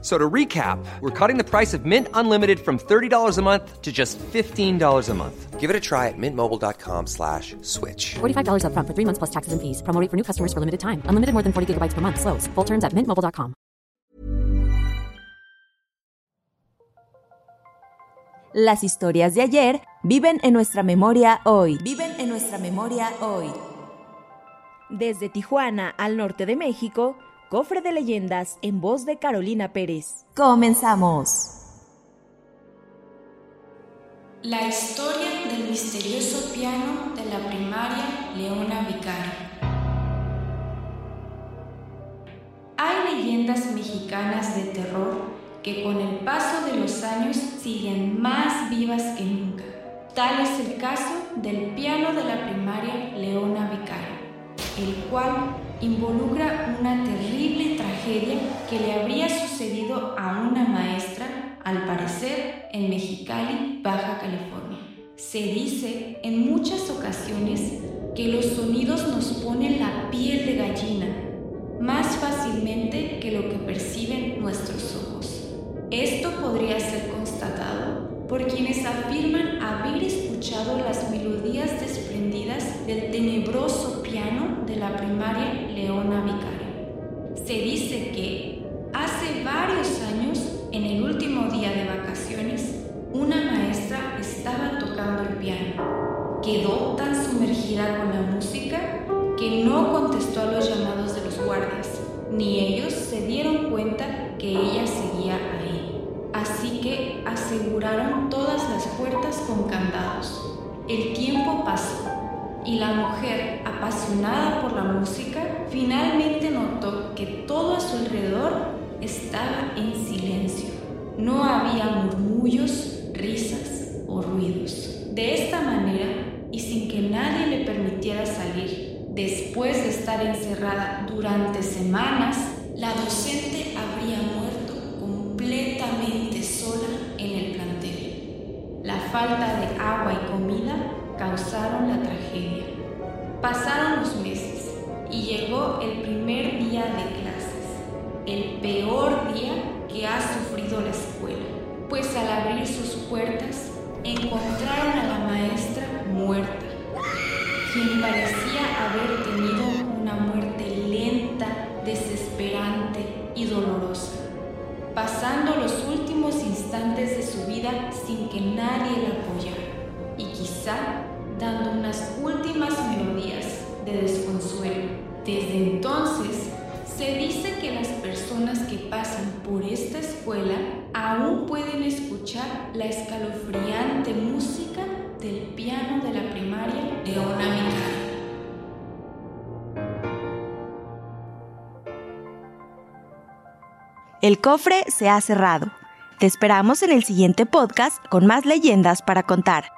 So to recap, we're cutting the price of Mint Unlimited from $30 a month to just $15 a month. Give it a try at mintmobile.com slash switch. $45 upfront for three months plus taxes and fees. Promo rate for new customers for limited time. Unlimited more than 40 gigabytes per month. Slows. Full terms at mintmobile.com. Las historias de ayer viven en nuestra memoria hoy. Viven en nuestra memoria hoy. Desde Tijuana al norte de México, Cofre de Leyendas en voz de Carolina Pérez. Comenzamos. La historia del misterioso piano de la primaria Leona Vicario. Hay leyendas mexicanas de terror que con el paso de los años siguen más vivas que nunca. Tal es el caso del piano de la primaria Leona Vicario, el cual involucra una terrible tragedia que le habría sucedido a una maestra, al parecer en Mexicali, Baja California. Se dice en muchas ocasiones que los sonidos nos ponen la piel de gallina más fácilmente que lo que perciben nuestros ojos. Esto podría ser constatado por quienes afirman haber escuchado las melodías desprendidas del tenebroso piano de la primaria Leona Vicario. Se dice que hace varios años, en el último día de vacaciones, una maestra estaba tocando el piano. Quedó tan sumergida con la música que no contestó a los llamados de los guardias, ni ellos se dieron cuenta que ella seguía ahí. Así que aseguraron todas las puertas con candados. El tiempo pasó y la mujer, apasionada por la música, finalmente notó que todo a su alrededor estaba en silencio. No había murmullos, risas o ruidos. De esta manera, y sin que nadie le permitiera salir, después de estar encerrada durante semanas, la docente habría muerto completamente sola en el plantel. La falta de agua y comida causaron la tragedia. Pasaron los meses y llegó el primer día de clases, el peor día que ha sufrido la escuela, pues al abrir sus puertas encontraron a la maestra muerta, quien parecía haber tenido una muerte lenta, desesperante y dolorosa, pasando los últimos instantes de su vida sin que nadie la apoyara y quizá dando unas últimas melodías de desconsuelo. Desde entonces, se dice que las personas que pasan por esta escuela aún pueden escuchar la escalofriante música del piano de la primaria de una Vicario. El cofre se ha cerrado. Te esperamos en el siguiente podcast con más leyendas para contar.